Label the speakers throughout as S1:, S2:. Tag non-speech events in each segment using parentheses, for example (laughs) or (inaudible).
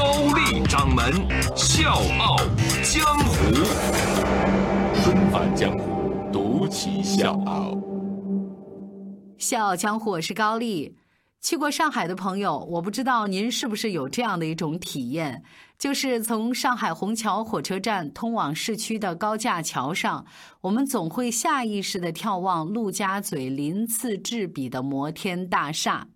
S1: 高丽掌门笑傲江湖，
S2: 重返江湖，独骑笑傲。
S3: 笑傲江湖，我是高丽。去过上海的朋友，我不知道您是不是有这样的一种体验，就是从上海虹桥火车站通往市区的高架桥上，我们总会下意识的眺望陆家嘴鳞次栉比的摩天大厦，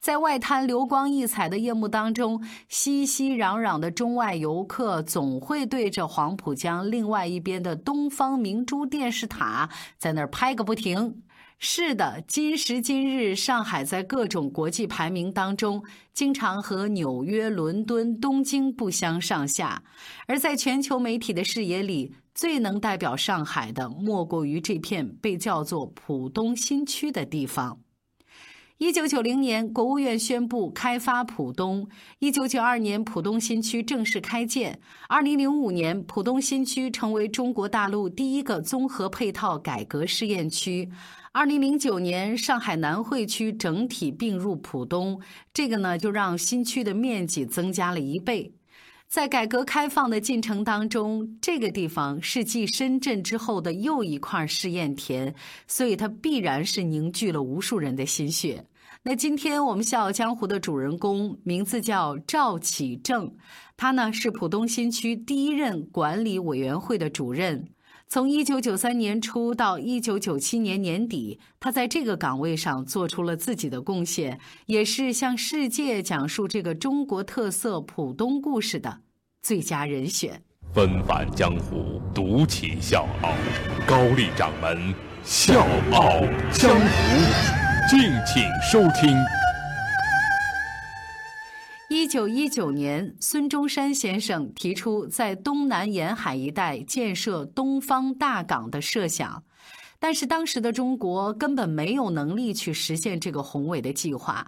S3: 在外滩流光溢彩的夜幕当中，熙熙攘攘的中外游客总会对着黄浦江另外一边的东方明珠电视塔在那儿拍个不停。是的，今时今日，上海在各种国际排名当中，经常和纽约、伦敦、东京不相上下。而在全球媒体的视野里，最能代表上海的，莫过于这片被叫做浦东新区的地方。一九九零年，国务院宣布开发浦东；一九九二年，浦东新区正式开建；二零零五年，浦东新区成为中国大陆第一个综合配套改革试验区。二零零九年，上海南汇区整体并入浦东，这个呢就让新区的面积增加了一倍。在改革开放的进程当中，这个地方是继深圳之后的又一块试验田，所以它必然是凝聚了无数人的心血。那今天我们笑傲江湖的主人公名字叫赵启正，他呢是浦东新区第一任管理委员会的主任。从一九九三年初到一九九七年年底，他在这个岗位上做出了自己的贡献，也是向世界讲述这个中国特色浦东故事的最佳人选。
S2: 纷返江湖，独起笑傲，高丽掌门笑傲江湖，敬请收听。
S3: 一九一九年，孙中山先生提出在东南沿海一带建设东方大港的设想，但是当时的中国根本没有能力去实现这个宏伟的计划。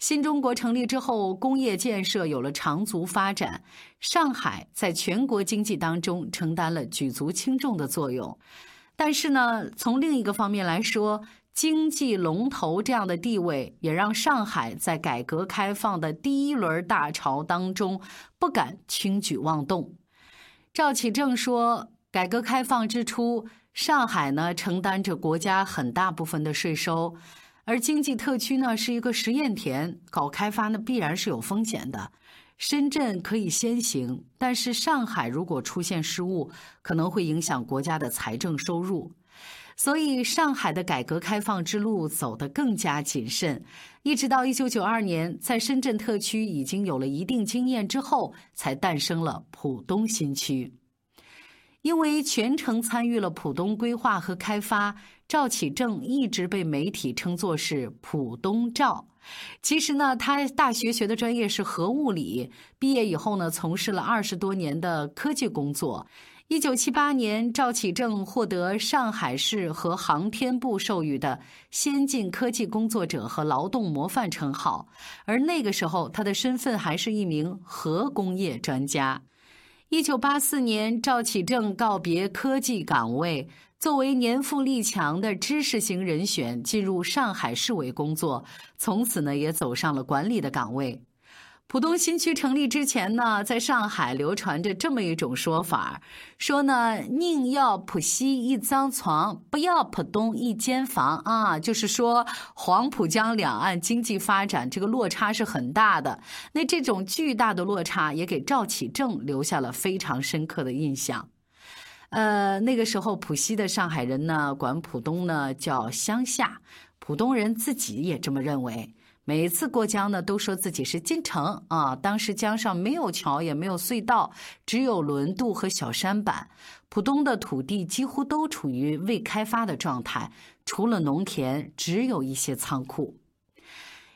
S3: 新中国成立之后，工业建设有了长足发展，上海在全国经济当中承担了举足轻重的作用。但是呢，从另一个方面来说，经济龙头这样的地位，也让上海在改革开放的第一轮大潮当中不敢轻举妄动。赵启正说：“改革开放之初，上海呢承担着国家很大部分的税收，而经济特区呢是一个实验田，搞开发呢必然是有风险的。深圳可以先行，但是上海如果出现失误，可能会影响国家的财政收入。”所以，上海的改革开放之路走得更加谨慎，一直到一九九二年，在深圳特区已经有了一定经验之后，才诞生了浦东新区。因为全程参与了浦东规划和开发，赵启正一直被媒体称作是“浦东赵”。其实呢，他大学学的专业是核物理，毕业以后呢，从事了二十多年的科技工作。一九七八年，赵启正获得上海市和航天部授予的先进科技工作者和劳动模范称号，而那个时候他的身份还是一名核工业专家。一九八四年，赵启正告别科技岗位，作为年富力强的知识型人选，进入上海市委工作，从此呢也走上了管理的岗位。浦东新区成立之前呢，在上海流传着这么一种说法，说呢宁要浦西一张床，不要浦东一间房啊，就是说黄浦江两岸经济发展这个落差是很大的。那这种巨大的落差也给赵启正留下了非常深刻的印象。呃，那个时候浦西的上海人呢，管浦东呢叫乡下，浦东人自己也这么认为。每次过江呢，都说自己是进城啊。当时江上没有桥，也没有隧道，只有轮渡和小舢板。浦东的土地几乎都处于未开发的状态，除了农田，只有一些仓库。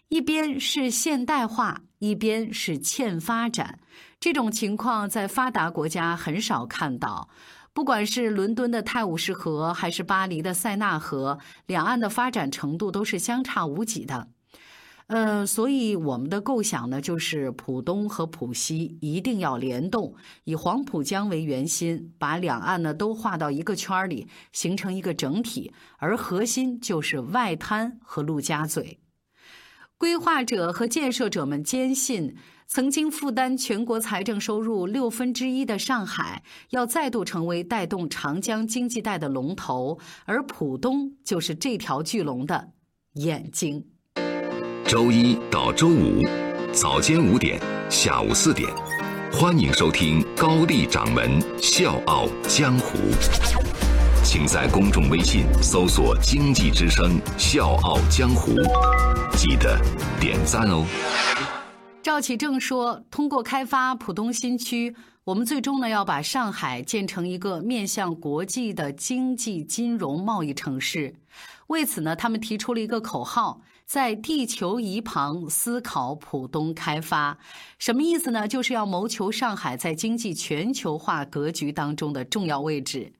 S3: 一边是现代化，一边是欠发展，这种情况在发达国家很少看到。不管是伦敦的泰晤士河，还是巴黎的塞纳河，两岸的发展程度都是相差无几的。呃，所以我们的构想呢，就是浦东和浦西一定要联动，以黄浦江为圆心，把两岸呢都画到一个圈里，形成一个整体，而核心就是外滩和陆家嘴。规划者和建设者们坚信。曾经负担全国财政收入六分之一的上海，要再度成为带动长江经济带的龙头，而浦东就是这条巨龙的眼睛。
S1: 周一到周五，早间五点，下午四点，欢迎收听高丽掌门笑傲江湖。请在公众微信搜索“经济之声笑傲江湖”，记得点赞哦。
S3: 赵启正说：“通过开发浦东新区，我们最终呢要把上海建成一个面向国际的经济金融贸易城市。为此呢，他们提出了一个口号：在地球仪旁思考浦东开发。什么意思呢？就是要谋求上海在经济全球化格局当中的重要位置。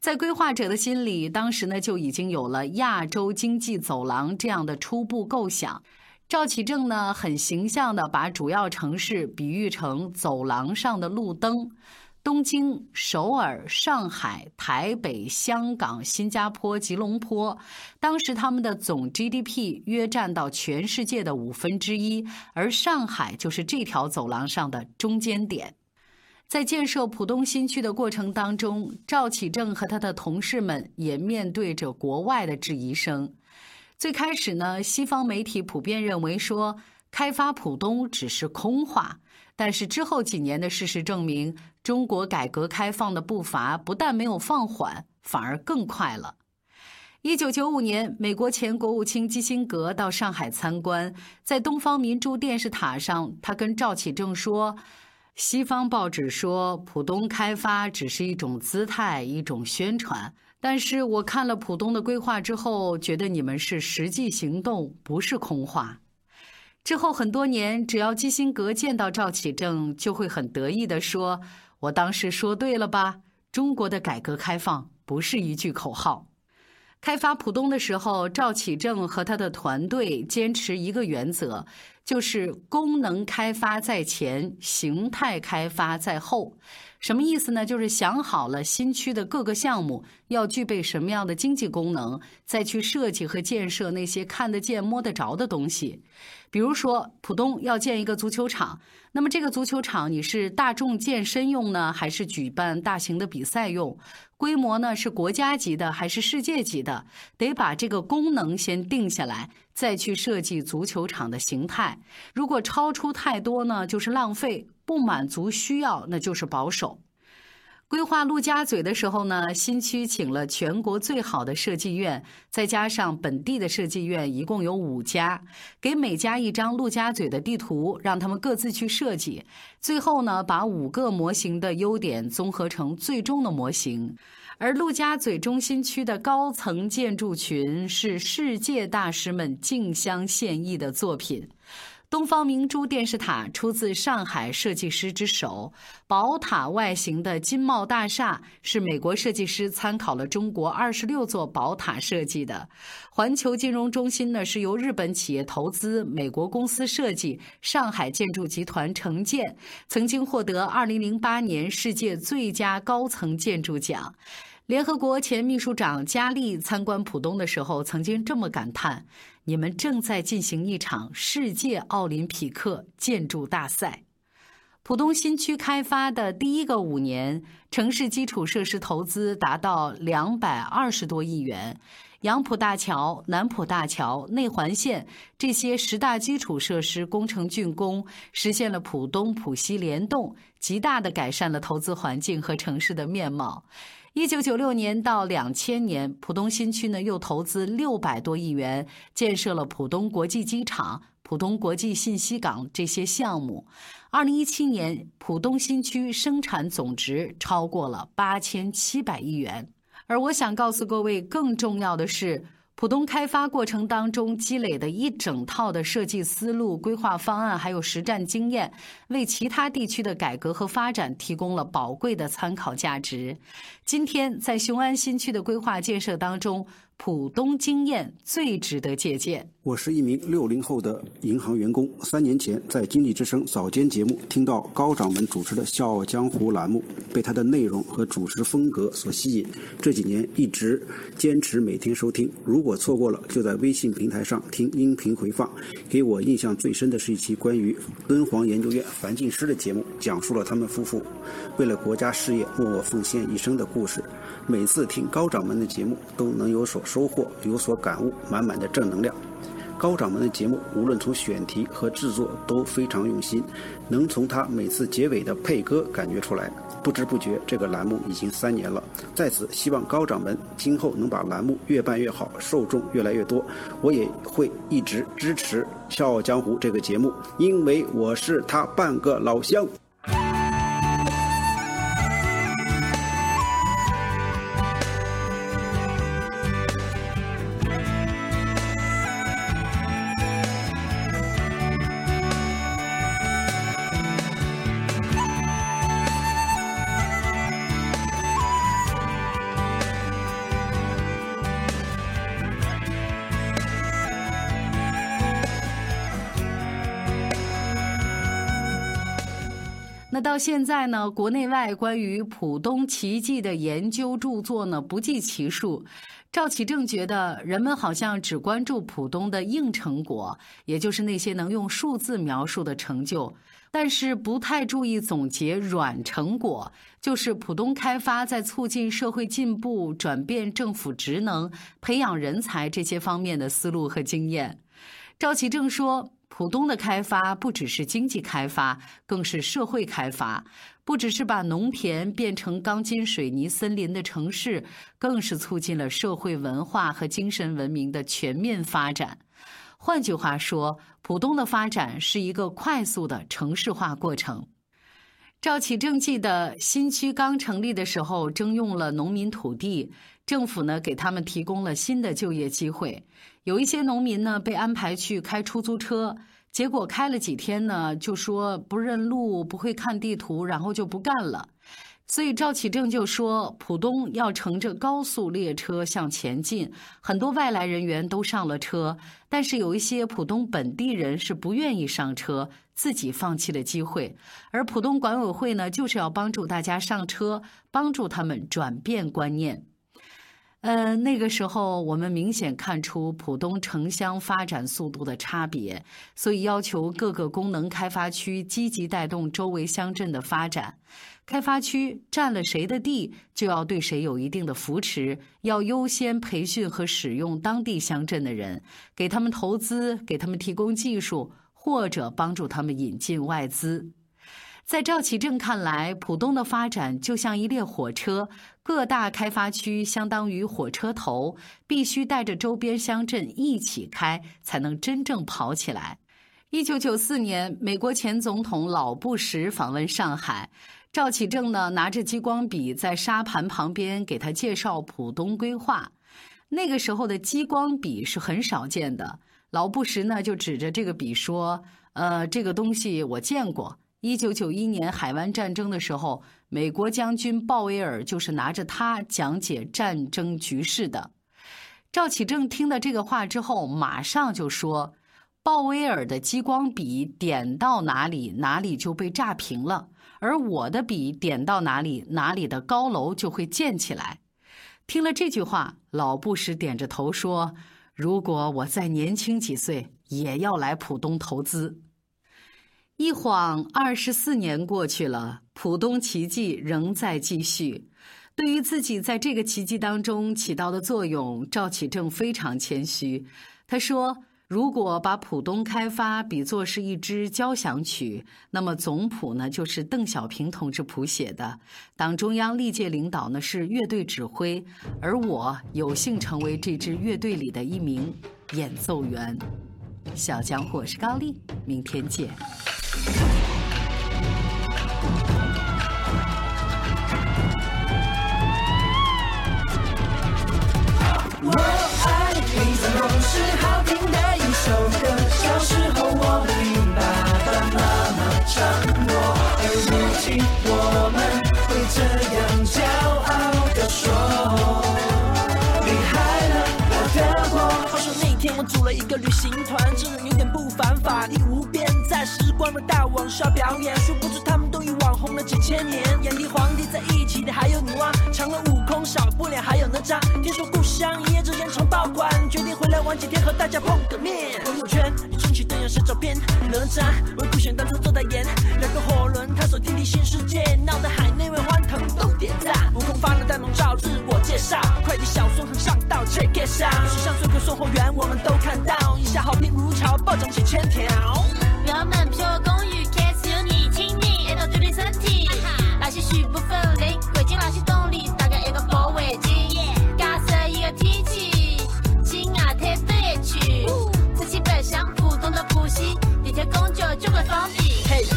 S3: 在规划者的心里，当时呢就已经有了亚洲经济走廊这样的初步构想。”赵启正呢，很形象地把主要城市比喻成走廊上的路灯，东京、首尔、上海、台北、香港、新加坡、吉隆坡，当时他们的总 GDP 约占到全世界的五分之一，而上海就是这条走廊上的中间点。在建设浦东新区的过程当中，赵启正和他的同事们也面对着国外的质疑声。最开始呢，西方媒体普遍认为说开发浦东只是空话，但是之后几年的事实证明，中国改革开放的步伐不但没有放缓，反而更快了。一九九五年，美国前国务卿基辛格到上海参观，在东方明珠电视塔上，他跟赵启正说：“西方报纸说浦东开发只是一种姿态，一种宣传。”但是我看了浦东的规划之后，觉得你们是实际行动，不是空话。之后很多年，只要基辛格见到赵启正，就会很得意地说：“我当时说对了吧？中国的改革开放不是一句口号。”开发浦东的时候，赵启正和他的团队坚持一个原则，就是功能开发在前，形态开发在后。什么意思呢？就是想好了新区的各个项目要具备什么样的经济功能，再去设计和建设那些看得见、摸得着的东西。比如说，浦东要建一个足球场，那么这个足球场你是大众健身用呢，还是举办大型的比赛用？规模呢是国家级的还是世界级的？得把这个功能先定下来，再去设计足球场的形态。如果超出太多呢，就是浪费。不满足需要，那就是保守。规划陆家嘴的时候呢，新区请了全国最好的设计院，再加上本地的设计院，一共有五家，给每家一张陆家嘴的地图，让他们各自去设计。最后呢，把五个模型的优点综合成最终的模型。而陆家嘴中心区的高层建筑群是世界大师们竞相献艺的作品。东方明珠电视塔出自上海设计师之手，宝塔外形的金茂大厦是美国设计师参考了中国二十六座宝塔设计的。环球金融中心呢是由日本企业投资，美国公司设计，上海建筑集团承建，曾经获得二零零八年世界最佳高层建筑奖。联合国前秘书长加利参观浦东的时候，曾经这么感叹：“你们正在进行一场世界奥林匹克建筑大赛。”浦东新区开发的第一个五年，城市基础设施投资达到两百二十多亿元，杨浦大桥、南浦大桥、内环线这些十大基础设施工程竣工，实现了浦东浦西联动，极大的改善了投资环境和城市的面貌。一九九六年到两千年，浦东新区呢又投资六百多亿元建设了浦东国际机场、浦东国际信息港这些项目。二零一七年，浦东新区生产总值超过了八千七百亿元。而我想告诉各位，更重要的是，浦东开发过程当中积累的一整套的设计思路、规划方案，还有实战经验，为其他地区的改革和发展提供了宝贵的参考价值。今天在雄安新区的规划建设当中。浦东经验最值得借鉴。
S4: 我是一名六零后的银行员工，三年前在《经济之声》早间节目听到高掌门主持的《笑傲江湖》栏目，被他的内容和主持风格所吸引。这几年一直坚持每天收听，如果错过了，就在微信平台上听音频回放。给我印象最深的是一期关于敦煌研究院樊进师的节目，讲述了他们夫妇为了国家事业默默奉献一生的故事。每次听高掌门的节目，都能有所收获，有所感悟，满满的正能量。高掌门的节目，无论从选题和制作都非常用心，能从他每次结尾的配歌感觉出来。不知不觉，这个栏目已经三年了。在此，希望高掌门今后能把栏目越办越好，受众越来越多。我也会一直支持《笑傲江湖》这个节目，因为我是他半个老乡。
S3: 到现在呢，国内外关于浦东奇迹的研究著作呢不计其数。赵启正觉得，人们好像只关注浦东的硬成果，也就是那些能用数字描述的成就，但是不太注意总结软成果，就是浦东开发在促进社会进步、转变政府职能、培养人才这些方面的思路和经验。赵启正说。浦东的开发不只是经济开发，更是社会开发；不只是把农田变成钢筋水泥森林的城市，更是促进了社会文化和精神文明的全面发展。换句话说，浦东的发展是一个快速的城市化过程。赵启正记得，新区刚成立的时候，征用了农民土地，政府呢给他们提供了新的就业机会。有一些农民呢被安排去开出租车，结果开了几天呢，就说不认路、不会看地图，然后就不干了。所以赵启正就说，浦东要乘着高速列车向前进，很多外来人员都上了车，但是有一些浦东本地人是不愿意上车，自己放弃了机会。而浦东管委会呢，就是要帮助大家上车，帮助他们转变观念。呃，那个时候我们明显看出浦东城乡发展速度的差别，所以要求各个功能开发区积极带动周围乡镇的发展。开发区占了谁的地，就要对谁有一定的扶持，要优先培训和使用当地乡镇的人，给他们投资，给他们提供技术，或者帮助他们引进外资。在赵启正看来，浦东的发展就像一列火车，各大开发区相当于火车头，必须带着周边乡镇一起开，才能真正跑起来。一九九四年，美国前总统老布什访问上海，赵启正呢拿着激光笔在沙盘旁边给他介绍浦东规划。那个时候的激光笔是很少见的，老布什呢就指着这个笔说：“呃，这个东西我见过。”一九九一年海湾战争的时候，美国将军鲍威尔就是拿着它讲解战争局势的。赵启正听到这个话之后，马上就说：“鲍威尔的激光笔点到哪里，哪里就被炸平了；而我的笔点到哪里，哪里的高楼就会建起来。”听了这句话，老布什点着头说：“如果我再年轻几岁，也要来浦东投资。”一晃二十四年过去了，浦东奇迹仍在继续。对于自己在这个奇迹当中起到的作用，赵启正非常谦虚。他说：“如果把浦东开发比作是一支交响曲，那么总谱呢就是邓小平同志谱写的。党中央历届领导呢是乐队指挥，而我有幸成为这支乐队里的一名演奏员。”小江湖是高丽，明天见。我爱你，
S5: 总是好听的一首歌。小时候我们听爸爸妈妈唱过，而如今我们会这样骄傲地说，厉害了，
S6: 我的国。话说那天我组了一个旅行团，这人有点不犯法。力无边，在时光的大网上表演，殊不知他们都已网红了几千年。炎帝、皇帝在一起的，还有女娲，长了五。少不了还有哪吒。听说故乡一夜之间成爆款，决定回来玩几天，和大家碰个面。朋友圈一冲起灯，要晒照片，哪吒为故乡当初做代言，两个火轮探索天地新世界，闹得海内外欢腾都点赞。悟空发了呆萌照，自我介绍，快递小孙很上道，check it out。史上最快送货员，我们都看到，一下好评如潮，暴涨几千条。
S7: 表门票公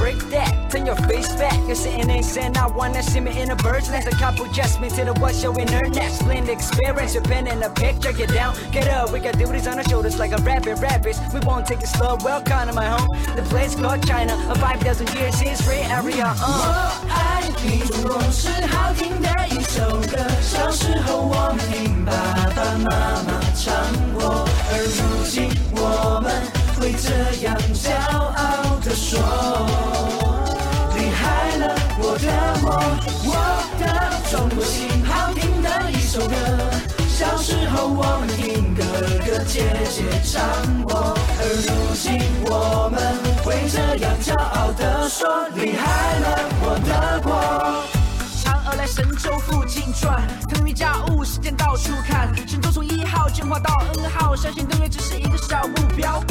S6: break that, turn your face back. You're sitting next and I wanna see me in a bird's nest. A couple just me to the what's your internet. Splendid experience, you're pen in a picture. Get down, get up. We got duties on our shoulders like a rabbit, rabbits. We won't take it slow. Welcome to my home. The place called China. A five dozen years history area. Uh.
S5: 我爱你，总共是好听的一首歌。小时候我们听爸爸妈妈唱过，而如今我们 会这样骄傲地说：厉害了，我的我，我的中国心，好听的一首歌。小时候我们听哥哥姐姐唱过，而如今我们会这样骄傲地说：厉害了，我的国。
S6: 嫦娥来神州附近转，腾云驾雾，时间到处看。神州进化到 N 号，相信登月只是一个小目标。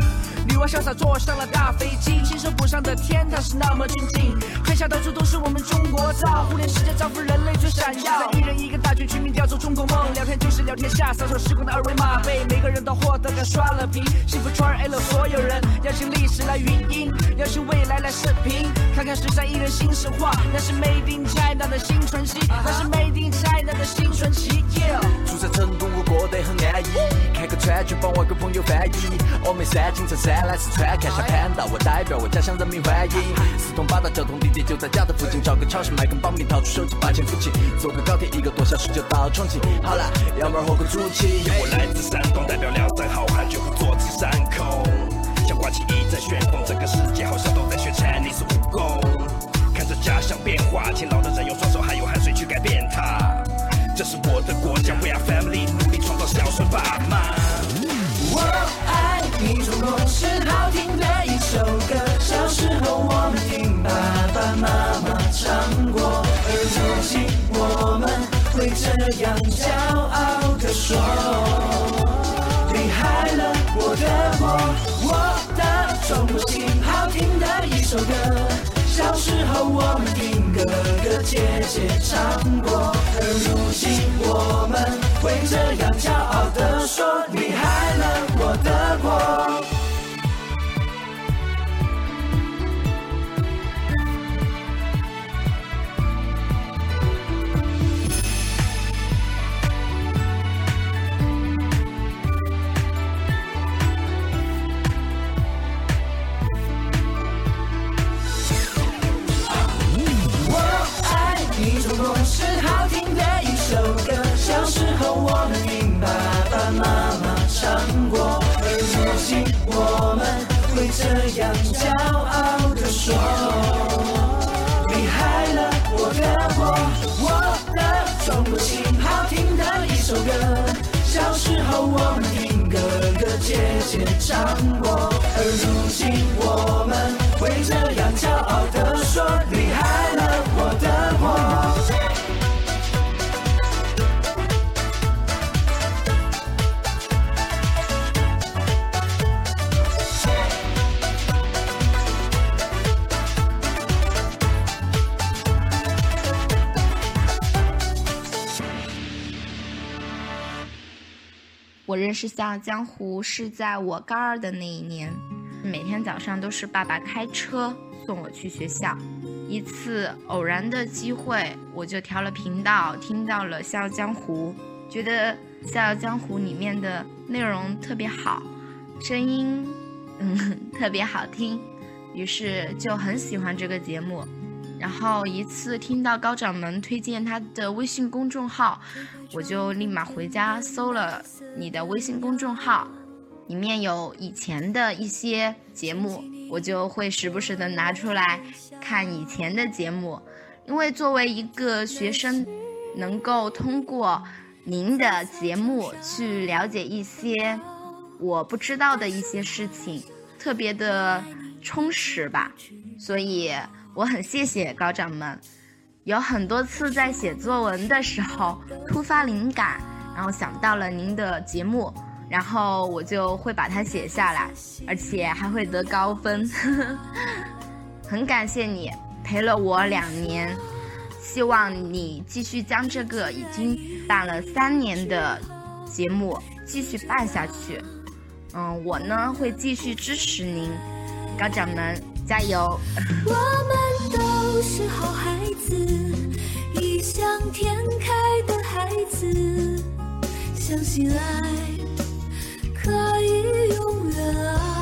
S6: 女娲潇洒坐上了大飞机，亲手补上的天堂是那么俊静。天下到处都是我们中国造，互联世界造福人类最闪耀。一人一个大军，全民叫做中国梦，聊天就是聊天下，扫扫时光的二维码，被每个人都获得感刷了屏，幸福传染了所有人。邀请历史来语音，邀请未来来视频，看看时尚艺人新神话，那是 Made in China 的新传奇，那是 Made in China 的新传奇。
S8: 住在成都，我过得很安逸。开个川剧帮外国朋友翻译。峨眉山、青城山来四川，看下盘道，我代表我家乡人民欢迎。四通八达交通，地铁就在家的附近，找个超市买根保命，掏出手机把钱付清，坐个高铁一个多小时就到重庆。好了，要么喝个煮起。
S9: 我来自山东，代表梁山好汉，绝不坐吃山空。像刮起一阵旋风，整个世界好像都在学 Chinese 武功。看着家乡变化，勤劳的人用双手还有汗水去改变它。这是我的国家，We are family，努力创造孝顺爸妈。
S5: 我爱你，中国是好听的一首歌。小时候我们听爸爸妈妈唱过，而如今我们会这样骄们听哥哥姐姐唱过，而如今我们会这样骄傲地说：你害了，我的国。这样骄傲地说：你害了，我的国。
S10: 我认识《笑傲江湖》是在我高二的那一年，每天早上都是爸爸开车送我去学校。一次偶然的机会，我就调了频道，听到了《笑傲江湖》，觉得《笑傲江湖》里面的内容特别好，声音嗯 (laughs) 特别好听，于是就很喜欢这个节目。然后一次听到高掌门推荐他的微信公众号，我就立马回家搜了你的微信公众号，里面有以前的一些节目，我就会时不时的拿出来看以前的节目，因为作为一个学生，能够通过您的节目去了解一些我不知道的一些事情，特别的充实吧。所以我很谢谢高掌门。有很多次在写作文的时候突发灵感，然后想到了您的节目，然后我就会把它写下来，而且还会得高分。(laughs) 很感谢你陪了我两年，希望你继续将这个已经办了三年的节目继续办下去。嗯，我呢会继续支持您，高掌门加油！
S11: 我们都是好孩子，异想天开的孩子，相信爱可以永远啊